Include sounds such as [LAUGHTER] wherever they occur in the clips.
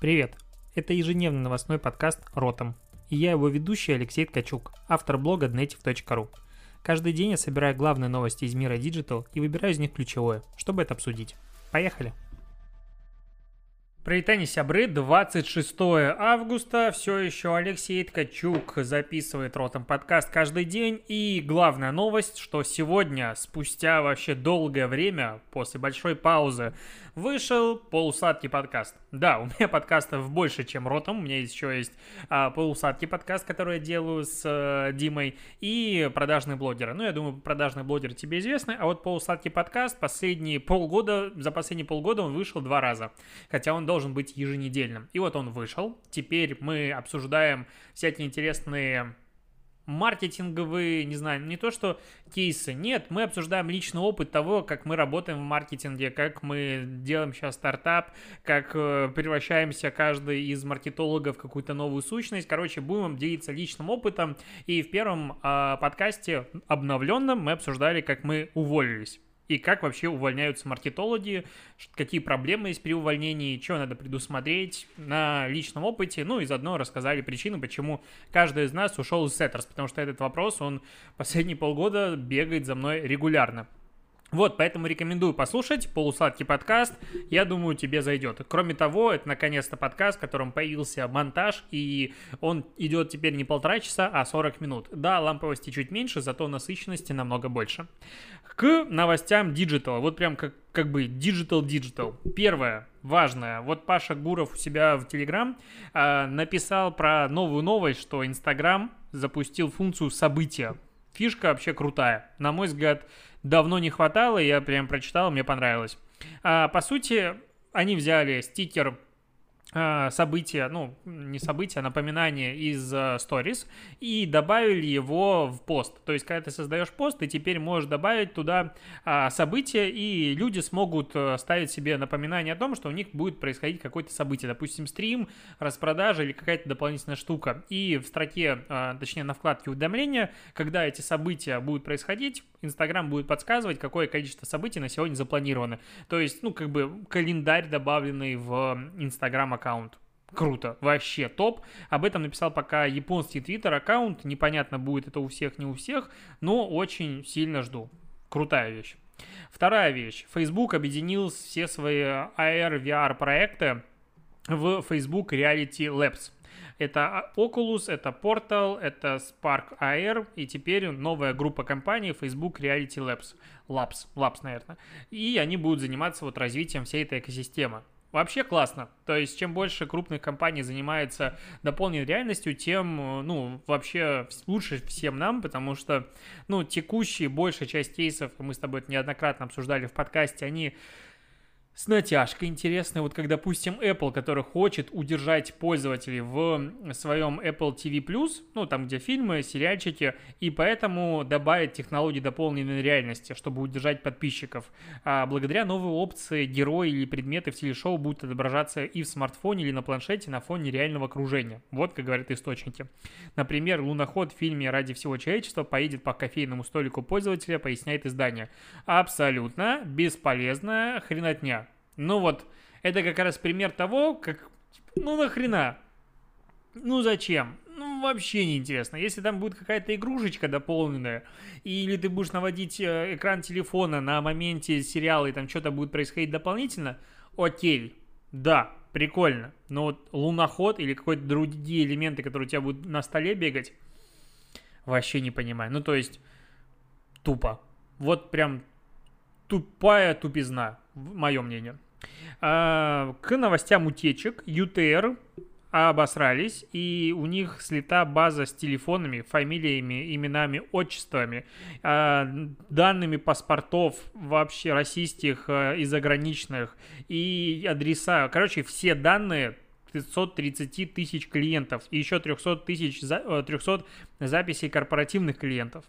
Привет! Это ежедневный новостной подкаст «Ротом». И я его ведущий Алексей Ткачук, автор блога dnetiv.ru. Каждый день я собираю главные новости из мира Digital и выбираю из них ключевое, чтобы это обсудить. Поехали! Привет, сябры, 26 августа, все еще Алексей Ткачук записывает ротом подкаст каждый день, и главная новость, что сегодня, спустя вообще долгое время, после большой паузы, вышел полусадкий подкаст. Да, у меня подкастов больше, чем ротом. У меня еще есть а, полусадкий подкаст, который я делаю с а, Димой, и продажные блогеры. Ну, я думаю, продажный блогер тебе известны, а вот полусадкий подкаст последние полгода, за последние полгода он вышел два раза, хотя он должен быть еженедельным. И вот он вышел. Теперь мы обсуждаем всякие интересные маркетинговые, не знаю, не то что кейсы, нет, мы обсуждаем личный опыт того, как мы работаем в маркетинге, как мы делаем сейчас стартап, как э, превращаемся каждый из маркетологов в какую-то новую сущность. Короче, будем делиться личным опытом. И в первом э, подкасте обновленном мы обсуждали, как мы уволились и как вообще увольняются маркетологи, какие проблемы есть при увольнении, что надо предусмотреть на личном опыте, ну и заодно рассказали причины, почему каждый из нас ушел из Setters, потому что этот вопрос, он последние полгода бегает за мной регулярно. Вот, поэтому рекомендую послушать полусладкий подкаст. Я думаю, тебе зайдет. Кроме того, это наконец-то подкаст, в котором появился монтаж, и он идет теперь не полтора часа, а 40 минут. Да, ламповости чуть меньше, зато насыщенности намного больше. К новостям Digital. Вот прям как, как бы Digital-Digital. Первое, важное. Вот Паша Гуров у себя в Телеграм э, написал про новую новость, что Инстаграм запустил функцию события. Фишка вообще крутая. На мой взгляд, давно не хватало, я прям прочитал, мне понравилось. А, по сути, они взяли стикер а, события, ну, не события, а напоминание из uh, Stories и добавили его в пост. То есть, когда ты создаешь пост, ты теперь можешь добавить туда uh, события, и люди смогут ставить себе напоминание о том, что у них будет происходить какое-то событие, допустим, стрим, распродажа или какая-то дополнительная штука. И в строке, точнее, на вкладке уведомления, когда эти события будут происходить, Инстаграм будет подсказывать, какое количество событий на сегодня запланировано. То есть, ну, как бы календарь, добавленный в Инстаграм аккаунт. Круто, вообще топ. Об этом написал пока японский твиттер аккаунт. Непонятно, будет это у всех, не у всех, но очень сильно жду. Крутая вещь. Вторая вещь. Facebook объединил все свои AR, VR проекты в Facebook Reality Labs. Это Oculus, это Portal, это Spark AR и теперь новая группа компаний Facebook Reality Labs. Labs, Labs, наверное. И они будут заниматься вот развитием всей этой экосистемы. Вообще классно. То есть, чем больше крупных компаний занимается дополненной реальностью, тем, ну, вообще лучше всем нам, потому что, ну, текущие большая часть кейсов, мы с тобой это неоднократно обсуждали в подкасте, они с натяжкой интересной. Вот как, допустим, Apple, который хочет удержать пользователей в своем Apple TV+, ну, там, где фильмы, сериальчики, и поэтому добавит технологии дополненной реальности, чтобы удержать подписчиков. А благодаря новой опции герои или предметы в телешоу будут отображаться и в смартфоне, или на планшете на фоне реального окружения. Вот, как говорят источники. Например, луноход в фильме «Ради всего человечества» поедет по кофейному столику пользователя, поясняет издание. Абсолютно бесполезная хренотня. Ну вот, это как раз пример того, как, ну нахрена, ну зачем? Ну, вообще не интересно. Если там будет какая-то игрушечка дополненная, или ты будешь наводить э, экран телефона на моменте сериала, и там что-то будет происходить дополнительно, окей, да, прикольно. Но вот луноход или какие-то другие элементы, которые у тебя будут на столе бегать, вообще не понимаю. Ну, то есть, тупо. Вот прям тупая тупизна, мое мнение. А, к новостям утечек ЮТР обосрались, и у них слета база с телефонами, фамилиями, именами, отчествами, а, данными паспортов вообще российских а, и заграничных, и адреса. Короче, все данные 530 тысяч клиентов и еще 300 тысяч 300 записей корпоративных клиентов.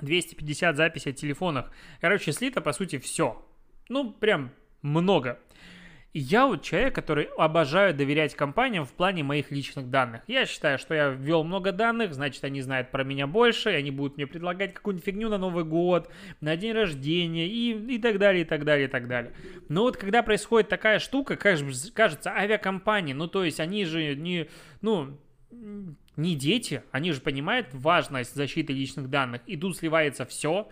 250 записей о телефонах. Короче, слито, по сути, все. Ну, прям много. Я вот человек, который обожаю доверять компаниям в плане моих личных данных. Я считаю, что я ввел много данных, значит, они знают про меня больше, и они будут мне предлагать какую-нибудь фигню на Новый год, на день рождения и, и так далее, и так далее, и так далее. Но вот когда происходит такая штука, кажется, авиакомпании, ну, то есть они же не, ну, не дети, они же понимают важность защиты личных данных, и тут сливается все,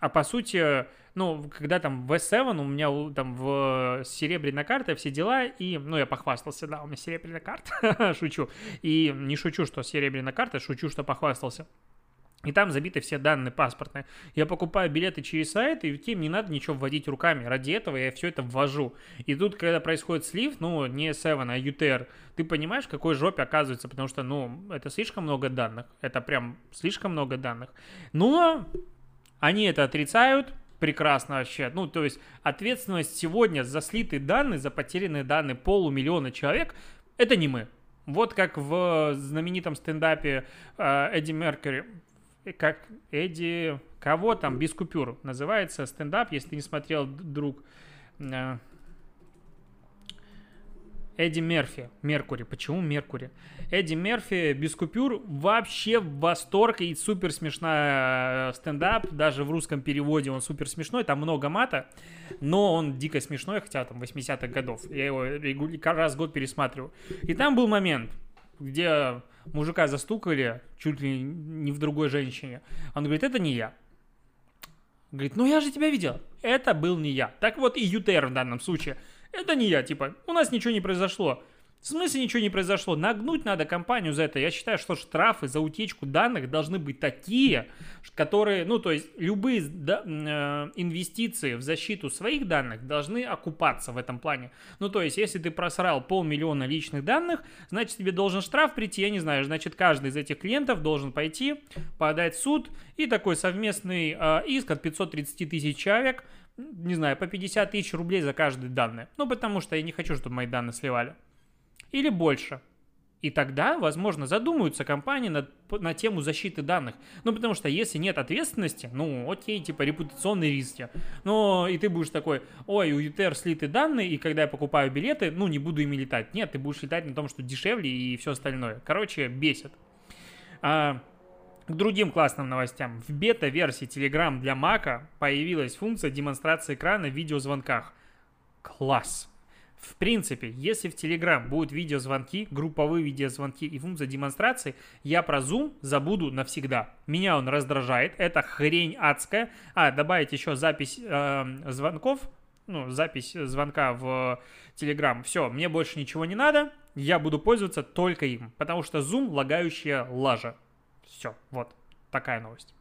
а по сути, ну, когда там в S7 у меня там в серебряная карта, все дела, и, ну, я похвастался, да, у меня серебряная карта, [LAUGHS] шучу. И не шучу, что серебряная карта, шучу, что похвастался. И там забиты все данные паспортные. Я покупаю билеты через сайт, и им не надо ничего вводить руками. Ради этого я все это ввожу. И тут, когда происходит слив, ну, не S7, а UTR, ты понимаешь, какой жопе оказывается, потому что, ну, это слишком много данных. Это прям слишком много данных. Но они это отрицают, прекрасно вообще. Ну, то есть ответственность сегодня за слитые данные, за потерянные данные полумиллиона человек, это не мы. Вот как в знаменитом стендапе э, Эдди Меркьюри, как Эдди, кого там, без купюр, называется стендап, если ты не смотрел, друг, э, Эдди Мерфи, Меркури. Почему Меркури? Эдди Мерфи без купюр вообще в восторг и супер смешная э, стендап. Даже в русском переводе он супер смешной, там много мата, но он дико смешной, хотя там 80-х годов. Я его раз в год пересматриваю. И там был момент, где мужика застукали чуть ли не в другой женщине. Он говорит, это не я. Говорит, ну я же тебя видел. Это был не я. Так вот и ЮТР в данном случае – это не я, типа, у нас ничего не произошло. В смысле ничего не произошло? Нагнуть надо компанию за это. Я считаю, что штрафы за утечку данных должны быть такие, которые, ну, то есть любые да, э, инвестиции в защиту своих данных должны окупаться в этом плане. Ну, то есть, если ты просрал полмиллиона личных данных, значит, тебе должен штраф прийти, я не знаю, значит, каждый из этих клиентов должен пойти, подать в суд, и такой совместный э, иск от 530 тысяч человек, не знаю, по 50 тысяч рублей за каждые данные. Ну, потому что я не хочу, чтобы мои данные сливали или больше. И тогда, возможно, задумаются компании на, на тему защиты данных. Ну, потому что если нет ответственности, ну, окей, типа репутационные риски. Но и ты будешь такой, ой, у UTR слиты данные, и когда я покупаю билеты, ну, не буду ими летать. Нет, ты будешь летать на том, что дешевле и все остальное. Короче, бесит. А, к другим классным новостям. В бета-версии Telegram для Mac появилась функция демонстрации экрана в видеозвонках. Класс! В принципе, если в Telegram будут видеозвонки, групповые видеозвонки и функция демонстрации, я про Zoom забуду навсегда. Меня он раздражает, это хрень адская. А, добавить еще запись э, звонков, ну, запись звонка в Telegram. Все, мне больше ничего не надо, я буду пользоваться только им, потому что Zoom лагающая лажа. Все, вот такая новость.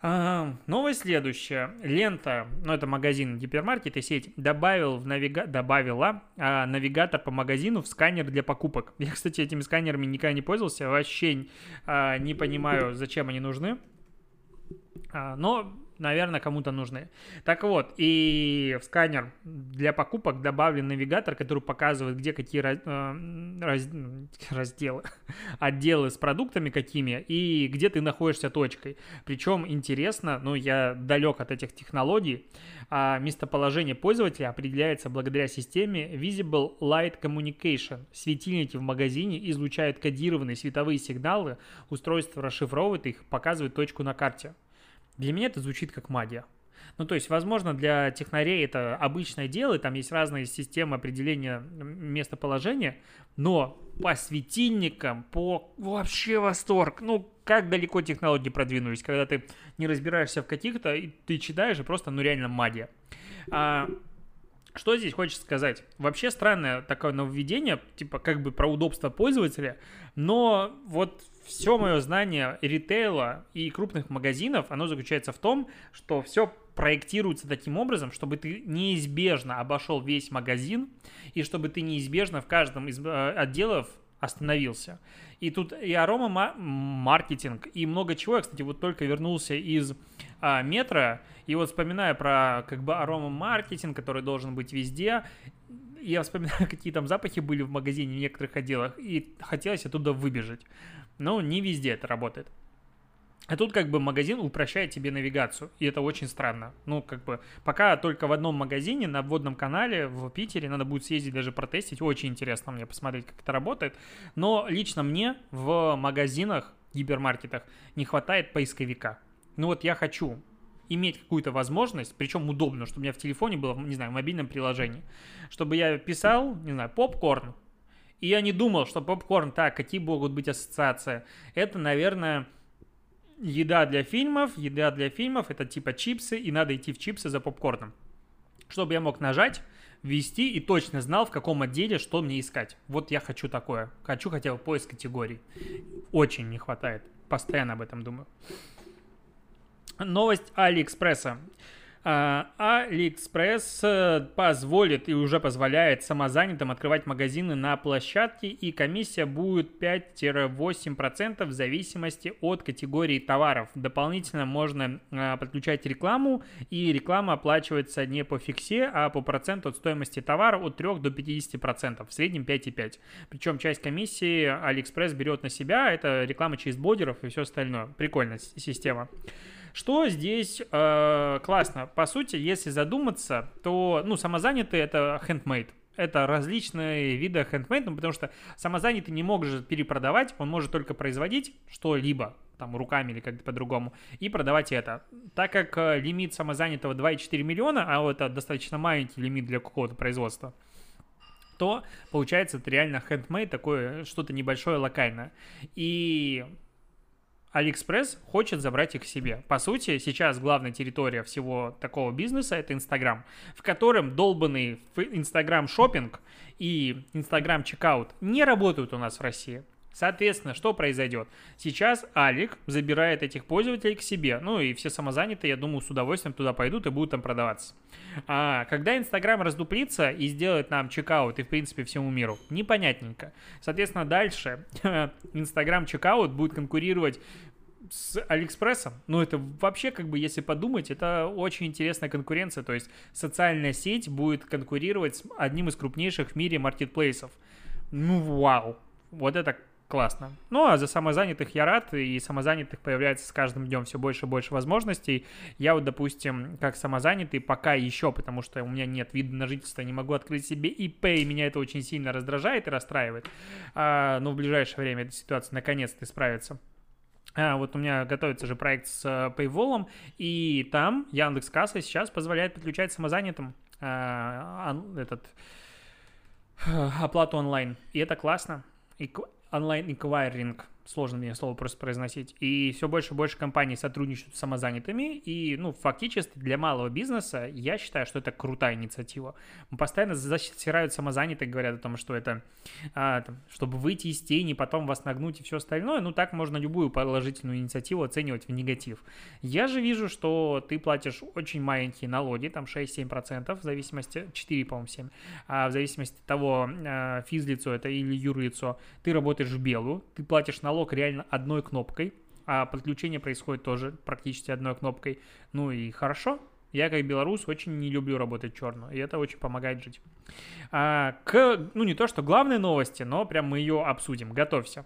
А, новость следующая. Лента, ну это магазин гипермаркет и сеть, добавил в навига... добавила а, навигатор по магазину в сканер для покупок. [LAUGHS] Я, кстати, этими сканерами никогда не пользовался, вообще а, не понимаю, зачем они нужны. А, но наверное, кому-то нужны. Так вот, и в сканер для покупок добавлен навигатор, который показывает, где какие раз, э, раз, [LAUGHS] разделы, [LAUGHS] отделы с продуктами какими и где ты находишься точкой. Причем интересно, ну, я далек от этих технологий, а местоположение пользователя определяется благодаря системе Visible Light Communication. Светильники в магазине излучают кодированные световые сигналы, устройство расшифровывает их, показывает точку на карте. Для меня это звучит как магия. Ну, то есть, возможно, для технарей это обычное дело, и там есть разные системы определения местоположения, но по светильникам, по вообще восторг. Ну, как далеко технологии продвинулись, когда ты не разбираешься в каких-то, и ты читаешь, и просто, ну, реально магия. А, что здесь хочется сказать? Вообще странное такое нововведение, типа как бы про удобство пользователя, но вот все мое знание ритейла и крупных магазинов, оно заключается в том, что все проектируется таким образом, чтобы ты неизбежно обошел весь магазин и чтобы ты неизбежно в каждом из э, отделов остановился. И тут и арома маркетинг, и много чего. Я, кстати, вот только вернулся из а, метро, и вот вспоминая про как бы арома маркетинг, который должен быть везде, я вспоминаю, [LAUGHS] какие там запахи были в магазине в некоторых отделах, и хотелось оттуда выбежать. Но не везде это работает. А тут как бы магазин упрощает тебе навигацию, и это очень странно. Ну, как бы, пока только в одном магазине на обводном канале в Питере, надо будет съездить даже протестить, очень интересно мне посмотреть, как это работает. Но лично мне в магазинах, гипермаркетах не хватает поисковика. Ну вот я хочу иметь какую-то возможность, причем удобно, чтобы у меня в телефоне было, не знаю, в мобильном приложении, чтобы я писал, не знаю, попкорн, и я не думал, что попкорн, так, какие могут быть ассоциации. Это, наверное, еда для фильмов, еда для фильмов, это типа чипсы, и надо идти в чипсы за попкорном. Чтобы я мог нажать, ввести и точно знал, в каком отделе что мне искать. Вот я хочу такое. Хочу хотя бы поиск категорий. Очень не хватает. Постоянно об этом думаю. Новость Алиэкспресса. AliExpress а, э, позволит и уже позволяет самозанятым открывать магазины на площадке, и комиссия будет 5-8% в зависимости от категории товаров. Дополнительно можно а, подключать рекламу, и реклама оплачивается не по фиксе, а по проценту от стоимости товара от 3 до 50%, в среднем 5,5%. Причем часть комиссии AliExpress берет на себя, это реклама через блогеров и все остальное. Прикольная система. Что здесь э, классно? По сути, если задуматься, то, ну, самозанятый это handmade. Это различные виды handmade, ну, потому что самозанятый не может перепродавать, он может только производить что-либо, там, руками или как-то по-другому, и продавать это. Так как э, лимит самозанятого 2,4 миллиона, а это достаточно маленький лимит для какого-то производства, то получается это реально handmade, такое что-то небольшое локальное. И Алиэкспресс хочет забрать их себе. По сути, сейчас главная территория всего такого бизнеса – это Инстаграм, в котором долбанный Instagram Shopping и Instagram Checkout не работают у нас в России. Соответственно, что произойдет? Сейчас Алик забирает этих пользователей к себе. Ну и все самозанятые, я думаю, с удовольствием туда пойдут и будут там продаваться. А когда Инстаграм раздуплится и сделает нам checkout и, в принципе, всему миру, непонятненько. Соответственно, дальше [LAUGHS] Инстаграм чекаут будет конкурировать с Алиэкспрессом, ну это вообще как бы, если подумать, это очень интересная конкуренция, то есть социальная сеть будет конкурировать с одним из крупнейших в мире маркетплейсов. Ну вау, вот это классно. Ну, а за самозанятых я рад, и самозанятых появляется с каждым днем все больше и больше возможностей. Я вот, допустим, как самозанятый пока еще, потому что у меня нет вида на жительство, не могу открыть себе ИП, и меня это очень сильно раздражает и расстраивает. А, но в ближайшее время эта ситуация наконец-то исправится. А, вот у меня готовится же проект с Paywall, и там Яндекс Касса сейчас позволяет подключать самозанятым uh, этот uh, оплату онлайн. И это классно. И онлайн-эквайринг – сложно мне слово просто произносить. И все больше и больше компаний сотрудничают с самозанятыми. И, ну, фактически для малого бизнеса я считаю, что это крутая инициатива. Постоянно засирают самозанятых, говорят о том, что это, а, там, чтобы выйти из тени, потом вас нагнуть и все остальное. Ну, так можно любую положительную инициативу оценивать в негатив. Я же вижу, что ты платишь очень маленькие налоги, там 6-7%, в зависимости, 4, по-моему, 7, а в зависимости от того, а, физлицо это или юрлицо, ты работаешь в белую, ты платишь налог диалог реально одной кнопкой, а подключение происходит тоже практически одной кнопкой. Ну и хорошо, я как белорус очень не люблю работать черную, и это очень помогает жить. А, к, ну не то, что главной новости, но прям мы ее обсудим. Готовься.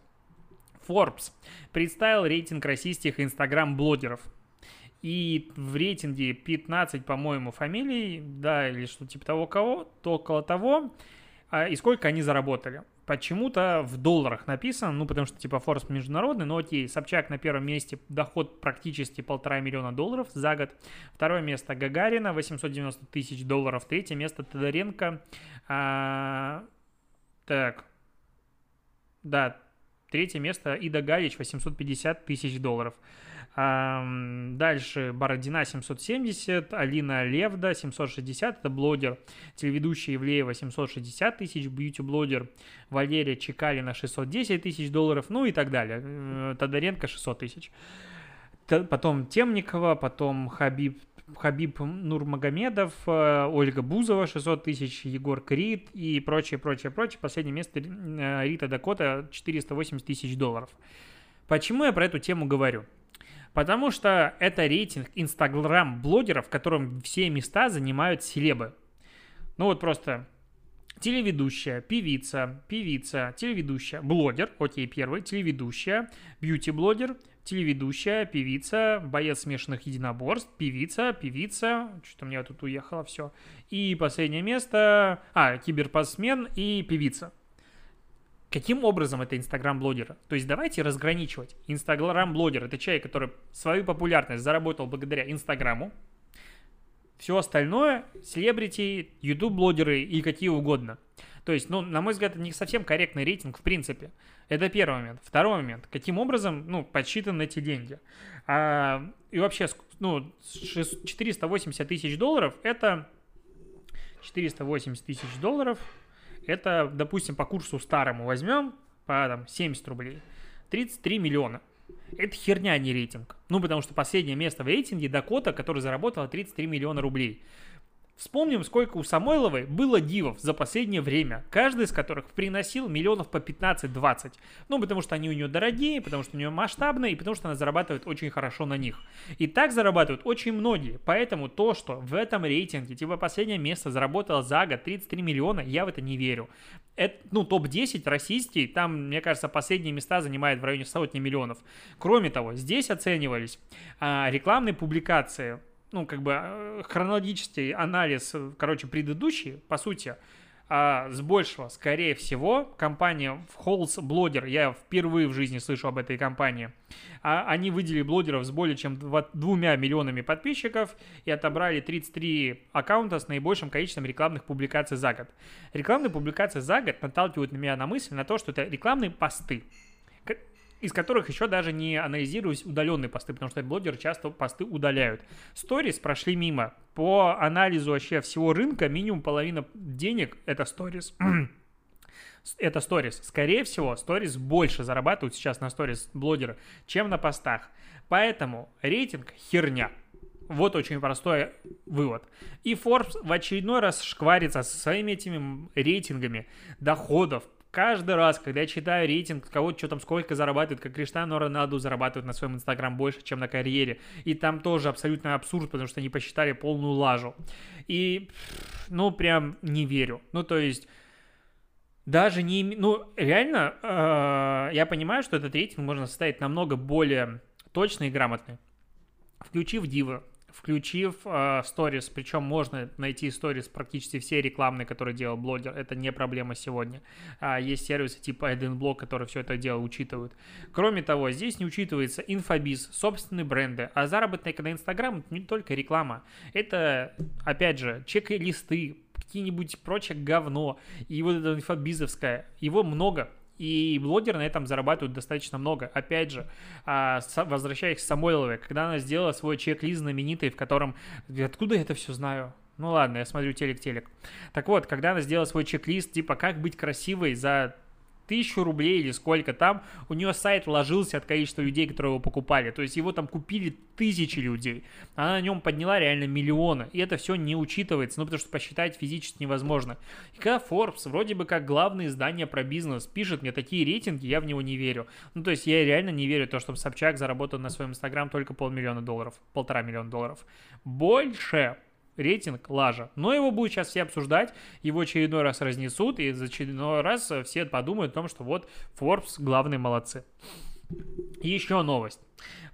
Forbes представил рейтинг российских инстаграм-блогеров. И в рейтинге 15, по-моему, фамилий, да, или что типа того кого, то около того, а, и сколько они заработали почему-то в долларах написано, ну, потому что, типа, Форс международный, но окей, Собчак на первом месте, доход практически полтора миллиона долларов за год. Второе место Гагарина, 890 тысяч долларов. Третье место Тодоренко, а, так, да, третье место Ида Галич, 850 тысяч долларов. Дальше Бородина 770, Алина Левда 760, это блогер, телеведущая Евлеева 760 тысяч, бьюти-блогер Валерия Чекалина 610 тысяч долларов, ну и так далее. Э, Тодоренко 600 тысяч. Потом Темникова, потом Хабиб Хабиб Нурмагомедов, э, Ольга Бузова 600 тысяч, Егор Крид и прочее, прочее, прочее. Последнее место э, Рита Дакота 480 тысяч долларов. Почему я про эту тему говорю? Потому что это рейтинг инстаграм-блогеров, в котором все места занимают селебы. Ну вот просто телеведущая, певица, певица, телеведущая, блогер, окей, первый, телеведущая, бьюти-блогер, телеведущая, певица, боец смешанных единоборств, певица, певица, что-то у меня тут уехало все. И последнее место, а, киберпасмен и певица. Каким образом это инстаграм-блогер? То есть давайте разграничивать. Инстаграм-блогер – это человек, который свою популярность заработал благодаря Инстаграму. Все остальное – селебрити, ютуб-блогеры и какие угодно. То есть, ну, на мой взгляд, это не совсем корректный рейтинг в принципе. Это первый момент. Второй момент. Каким образом, ну, подсчитаны эти деньги? А, и вообще, ну, 480 тысяч долларов – это 480 тысяч долларов – это, допустим, по курсу старому возьмем, по там, 70 рублей, 33 миллиона. Это херня, а не рейтинг. Ну, потому что последнее место в рейтинге Дакота, который заработала 33 миллиона рублей. Вспомним, сколько у Самойловой было дивов за последнее время, каждый из которых приносил миллионов по 15-20. Ну, потому что они у нее дорогие, потому что у нее масштабные, и потому что она зарабатывает очень хорошо на них. И так зарабатывают очень многие. Поэтому то, что в этом рейтинге, типа последнее место заработало за год 33 миллиона, я в это не верю. Это, ну, топ-10 российский, там, мне кажется, последние места занимает в районе сотни миллионов. Кроме того, здесь оценивались а, рекламные публикации, ну, как бы э, хронологический анализ, короче, предыдущий, по сути, а с большего, скорее всего, компания Halls Blogger, я впервые в жизни слышу об этой компании, а они выделили блогеров с более чем двумя миллионами подписчиков и отобрали 33 аккаунта с наибольшим количеством рекламных публикаций за год. Рекламные публикации за год наталкивают меня на мысль на то, что это рекламные посты из которых еще даже не анализируюсь удаленные посты, потому что блогеры часто посты удаляют. Сторис прошли мимо. По анализу вообще всего рынка минимум половина денег это сторис. [CLEARS THROAT] это сторис. Скорее всего, сторис больше зарабатывают сейчас на сторис блогеры, чем на постах. Поэтому рейтинг херня. Вот очень простой вывод. И Forbes в очередной раз шкварится со своими этими рейтингами доходов, каждый раз, когда я читаю рейтинг, кого что там сколько зарабатывает, как Криштиану Роналду зарабатывает на своем инстаграм больше, чем на карьере. И там тоже абсолютно абсурд, потому что они посчитали полную лажу. И, ну, прям не верю. Ну, то есть... Даже не... Ну, реально, э, я понимаю, что этот рейтинг можно составить намного более точный и грамотный. Включив Дива, включив сторис, э, причем можно найти сторис практически все рекламные, которые делал блогер, это не проблема сегодня. А, есть сервисы типа AdInBlock, которые все это дело учитывают. Кроме того, здесь не учитывается инфобиз, собственные бренды, а заработная на Инстаграм не только реклама, это, опять же, чек-листы, какие-нибудь прочее говно, и вот это инфобизовское, его много, и блогеры на этом зарабатывают достаточно много. Опять же, а, возвращаясь к Самойловой, когда она сделала свой чек-лист знаменитый, в котором... Откуда я это все знаю? Ну ладно, я смотрю телек-телек. Так вот, когда она сделала свой чек-лист, типа, как быть красивой за тысячу рублей или сколько там, у нее сайт ложился от количества людей, которые его покупали. То есть его там купили тысячи людей. Она на нем подняла реально миллионы. И это все не учитывается, ну потому что посчитать физически невозможно. И когда Forbes, вроде бы как главное издание про бизнес, пишет мне такие рейтинги, я в него не верю. Ну то есть я реально не верю в то, что Собчак заработал на своем инстаграм только полмиллиона долларов, полтора миллиона долларов. Больше рейтинг лажа. Но его будут сейчас все обсуждать, его очередной раз разнесут, и за очередной раз все подумают о том, что вот Forbes главные молодцы. Еще новость.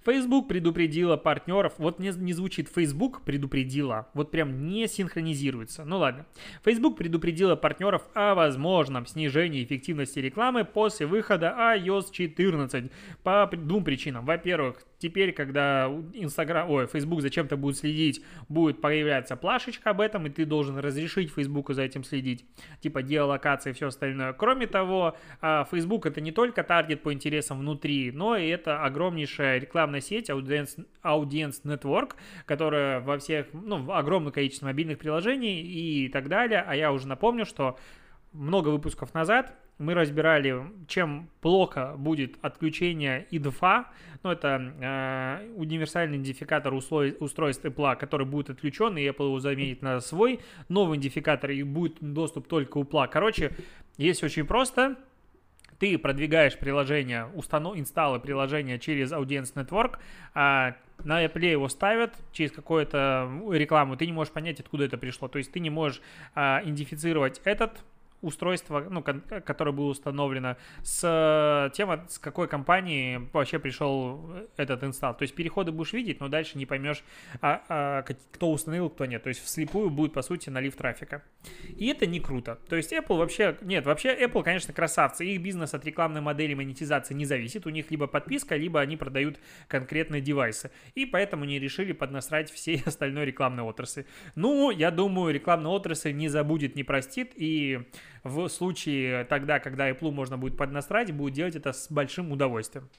Facebook предупредила партнеров, вот не, не звучит Facebook предупредила, вот прям не синхронизируется. Ну ладно. Facebook предупредила партнеров о возможном снижении эффективности рекламы после выхода iOS 14 по двум причинам. Во-первых, теперь, когда Instagram, ой, Facebook зачем-то будет следить, будет появляться плашечка об этом, и ты должен разрешить Facebook за этим следить, типа геолокация и все остальное. Кроме того, а, Facebook это не только таргет по интересам внутри, но и это огромнейшая рекламная сеть Audience, Audience Network, которая во всех, ну, огромное количество мобильных приложений и так далее. А я уже напомню, что много выпусков назад мы разбирали, чем плохо будет отключение IDFA, ну, это э, универсальный идентификатор услой, устройств Apple, который будет отключен, и Apple его заменит на свой новый идентификатор, и будет доступ только у Apple. Короче, есть очень просто, ты продвигаешь приложение, установ... инсталлы приложения через Audience Network, а на Apple его ставят через какую-то рекламу, ты не можешь понять, откуда это пришло. То есть ты не можешь а, идентифицировать этот устройство, ну, которое было установлено, с тем, с какой компании вообще пришел этот инсталл. То есть переходы будешь видеть, но дальше не поймешь, а, а, кто установил, кто нет. То есть вслепую будет, по сути, налив трафика. И это не круто. То есть Apple вообще... Нет, вообще Apple, конечно, красавцы. Их бизнес от рекламной модели монетизации не зависит. У них либо подписка, либо они продают конкретные девайсы. И поэтому не решили поднасрать всей [LAUGHS] остальной рекламной отрасли. Ну, я думаю, рекламная отрасль не забудет, не простит. И в случае тогда, когда Apple можно будет поднасрать, будет делать это с большим удовольствием.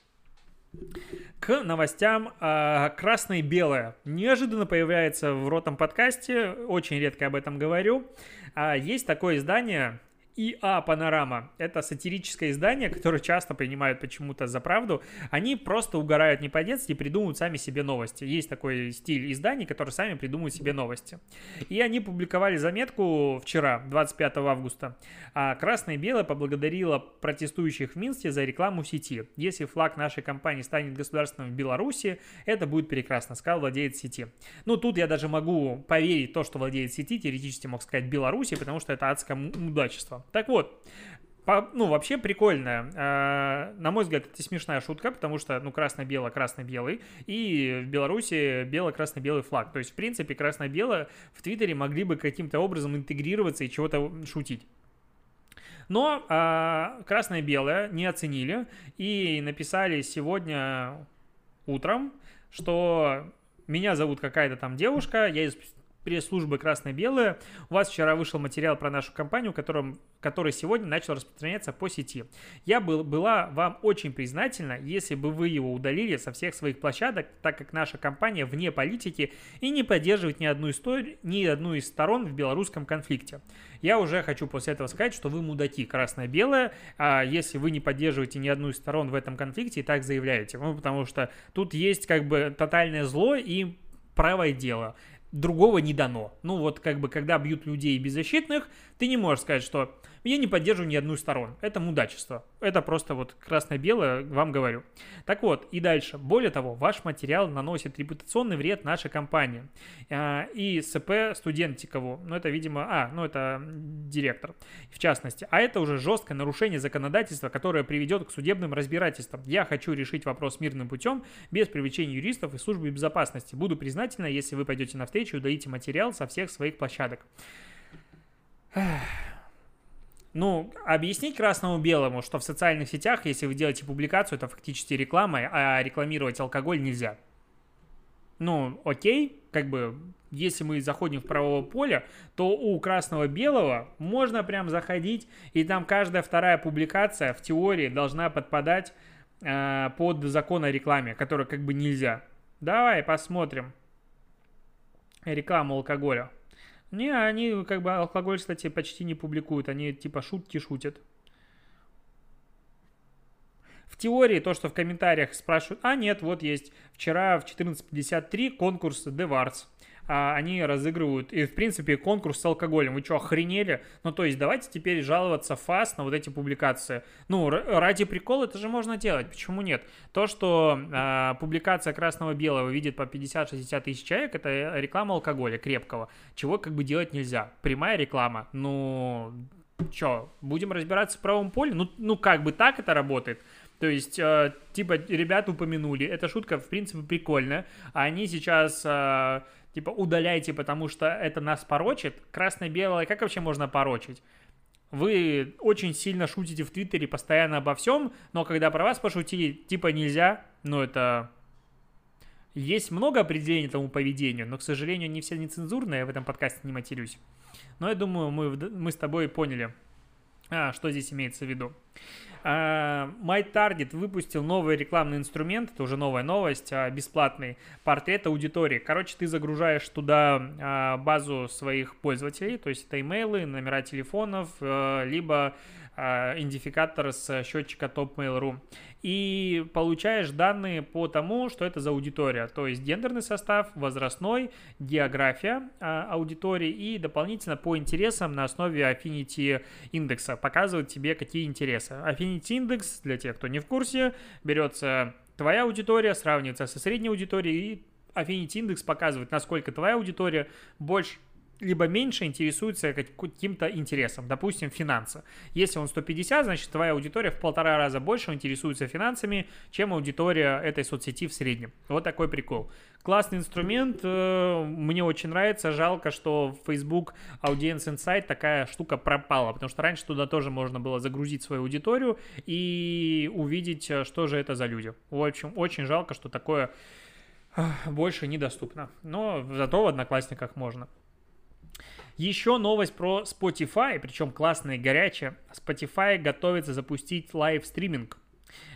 К новостям а, красное и белое. Неожиданно появляется в ротом подкасте, очень редко об этом говорю. А, есть такое издание ИА Панорама. Это сатирическое издание, которое часто принимают почему-то за правду. Они просто угорают не по-детски и придумывают сами себе новости. Есть такой стиль изданий, которые сами придумывают себе новости. И они публиковали заметку вчера, 25 августа. А Красное и Белое поблагодарило протестующих в Минске за рекламу в сети. Если флаг нашей компании станет государственным в Беларуси, это будет прекрасно, сказал владелец сети. Ну, тут я даже могу поверить то, что владелец сети теоретически мог сказать Беларуси, потому что это адское мудачество. Так вот, по, ну, вообще прикольная. Э, на мой взгляд, это смешная шутка, потому что, ну, красно-бело, красно-белый, и в Беларуси бело-красно-белый флаг. То есть, в принципе, красно-бело в Твиттере могли бы каким-то образом интегрироваться и чего-то шутить. Но э, красное-белое не оценили и написали сегодня утром, что меня зовут какая-то там девушка, я из пресс-службы «Красное-белое». У вас вчера вышел материал про нашу компанию, которым, который сегодня начал распространяться по сети. Я был, была вам очень признательна, если бы вы его удалили со всех своих площадок, так как наша компания вне политики и не поддерживает ни одну, историю, ни одну из сторон в белорусском конфликте. Я уже хочу после этого сказать, что вы мудаки, красное-белое, а если вы не поддерживаете ни одну из сторон в этом конфликте и так заявляете. Ну, потому что тут есть как бы тотальное зло и правое дело другого не дано. Ну вот как бы когда бьют людей беззащитных, ты не можешь сказать, что я не поддерживаю ни одну из сторон. Это мудачество. Это просто вот красно-белое, вам говорю. Так вот, и дальше. Более того, ваш материал наносит репутационный вред нашей компании. А, и СП студентикову, ну это, видимо, а, ну это директор, в частности. А это уже жесткое нарушение законодательства, которое приведет к судебным разбирательствам. Я хочу решить вопрос мирным путем, без привлечения юристов и службы безопасности. Буду признательна, если вы пойдете навстречу и удалите материал со всех своих площадок. Ну, объяснить красному-белому, что в социальных сетях, если вы делаете публикацию, это фактически реклама, а рекламировать алкоголь нельзя. Ну, окей, как бы, если мы заходим в правое поле, то у красного-белого можно прям заходить, и там каждая вторая публикация в теории должна подпадать э, под закон о рекламе, который как бы нельзя. Давай посмотрим. Рекламу алкоголя. Не, они как бы алкоголь, кстати, почти не публикуют. Они типа шутки шутят. В теории то, что в комментариях спрашивают, а нет, вот есть вчера в 14.53 конкурс Деварс а, они разыгрывают, и в принципе конкурс с алкоголем. Вы что, охренели? Ну, то есть давайте теперь жаловаться ФАС на вот эти публикации. Ну, ради прикола это же можно делать, почему нет? То, что а, публикация красного-белого видит по 50-60 тысяч человек, это реклама алкоголя крепкого, чего как бы делать нельзя. Прямая реклама, ну, что, будем разбираться в правом поле? Ну, ну как бы так это работает. То есть, э, типа, ребята упомянули, эта шутка, в принципе, прикольная. Они сейчас э, типа удаляйте, потому что это нас порочит. Красное-белое, как вообще можно порочить? Вы очень сильно шутите в Твиттере постоянно обо всем, но когда про вас пошутили, типа нельзя, ну это... Есть много определений этому поведению, но, к сожалению, не все нецензурные, я в этом подкасте не матерюсь. Но я думаю, мы, мы с тобой поняли, а, что здесь имеется в виду. Uh, MyTarget выпустил новый рекламный инструмент, это уже новая новость, uh, бесплатный, портрет аудитории. Короче, ты загружаешь туда uh, базу своих пользователей, то есть это имейлы, номера телефонов, либо идентификатор с счетчика Top.mail.ru и получаешь данные по тому, что это за аудитория, то есть гендерный состав, возрастной, география а, аудитории и дополнительно по интересам на основе Affinity индекса показывает тебе, какие интересы. Affinity индекс, для тех, кто не в курсе, берется твоя аудитория, сравнивается со средней аудиторией и Affinity индекс показывает, насколько твоя аудитория больше либо меньше интересуется каким-то интересом, допустим, финансы. Если он 150, значит, твоя аудитория в полтора раза больше интересуется финансами, чем аудитория этой соцсети в среднем. Вот такой прикол. Классный инструмент, э, мне очень нравится. Жалко, что Facebook Audience Insight такая штука пропала, потому что раньше туда тоже можно было загрузить свою аудиторию и увидеть, э, что же это за люди. В общем, очень жалко, что такое э, больше недоступно. Но зато в Одноклассниках можно. Еще новость про Spotify, причем классная и горячая. Spotify готовится запустить лайв-стриминг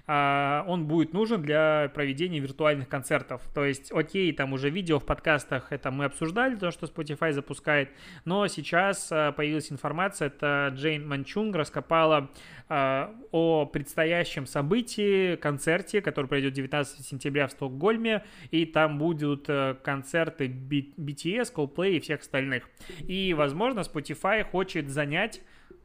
он будет нужен для проведения виртуальных концертов. То есть, окей, там уже видео в подкастах, это мы обсуждали, то, что Spotify запускает, но сейчас а, появилась информация, это Джейн Манчун Вонг раскопала а, о предстоящем событии, концерте, который пройдет 19 сентября в Стокгольме, и там будут э, концерты BTS, Coldplay и всех остальных. И, возможно, Spotify хочет занять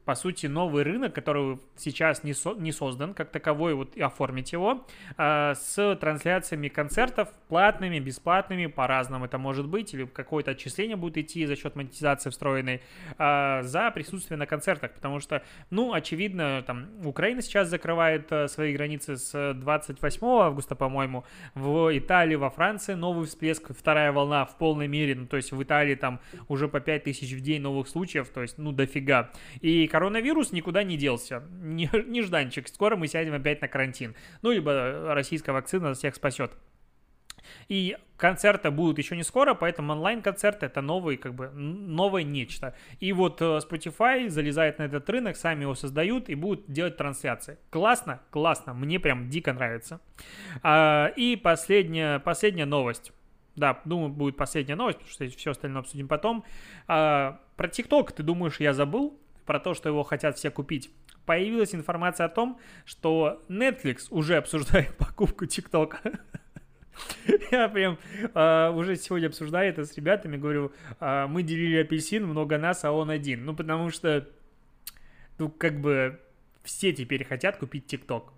по сути, новый рынок, который сейчас не, со, не создан как таковой, вот и оформить его, э, с трансляциями концертов платными, бесплатными, по-разному это может быть, или какое-то отчисление будет идти за счет монетизации встроенной, э, за присутствие на концертах, потому что, ну, очевидно, там, Украина сейчас закрывает э, свои границы с 28 августа, по-моему, в Италии, во Франции новый всплеск, вторая волна в полной мере, ну, то есть в Италии там уже по 5000 в день новых случаев, то есть, ну, дофига. И, коронавирус никуда не делся. Нежданчик. [LAUGHS] Скоро мы сядем опять на карантин. Ну, либо российская вакцина всех спасет. И концерты будут еще не скоро, поэтому онлайн-концерты это новый, как бы, новое нечто. И вот э, Spotify залезает на этот рынок, сами его создают и будут делать трансляции. Классно? Классно. Мне прям дико нравится. А, и последняя, последняя новость. Да, думаю, будет последняя новость, потому что все остальное обсудим потом. А, про ТикТок, ты думаешь, я забыл? Про то, что его хотят все купить, появилась информация о том, что Netflix уже обсуждает [LAUGHS] покупку ТикТока. [LAUGHS] Я прям э, уже сегодня обсуждаю это с ребятами, говорю, э, мы делили апельсин, много нас, а он один. Ну, потому что, ну, как бы все теперь хотят купить ТикТок.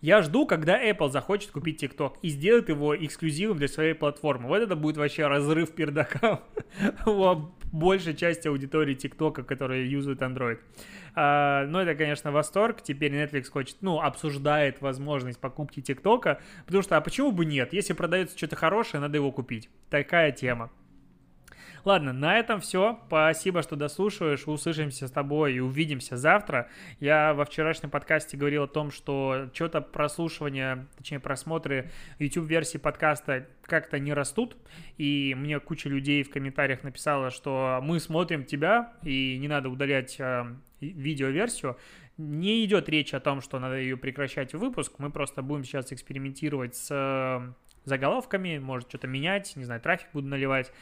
Я жду, когда Apple захочет купить TikTok и сделает его эксклюзивом для своей платформы. Вот это будет вообще разрыв пердака [LAUGHS] большей части аудитории TikTok, которая юзает Android. А, но это, конечно, восторг. Теперь Netflix хочет, ну, обсуждает возможность покупки TikTok, потому что, а почему бы нет? Если продается что-то хорошее, надо его купить. Такая тема. Ладно, на этом все. Спасибо, что дослушиваешь. Услышимся с тобой и увидимся завтра. Я во вчерашнем подкасте говорил о том, что что-то прослушивание, точнее просмотры YouTube-версии подкаста как-то не растут. И мне куча людей в комментариях написала, что мы смотрим тебя, и не надо удалять э, видеоверсию. Не идет речь о том, что надо ее прекращать выпуск. Мы просто будем сейчас экспериментировать с э, заголовками, может что-то менять, не знаю, трафик буду наливать.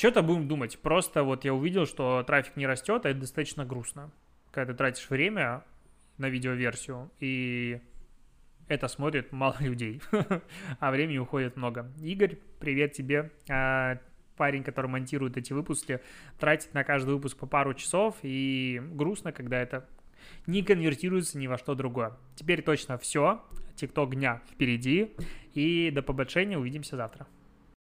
Что-то будем думать. Просто вот я увидел, что трафик не растет, а это достаточно грустно. Когда ты тратишь время на видеоверсию, и это смотрит мало [LAUGHS] людей, а времени уходит много. Игорь, привет тебе. А, парень, который монтирует эти выпуски, тратит на каждый выпуск по пару часов, и грустно, когда это не конвертируется ни во что другое. Теперь точно все. Тикток дня впереди, и до побольшения увидимся завтра.